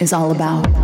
is all about.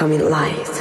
Becoming light.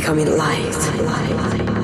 Becoming light. Light.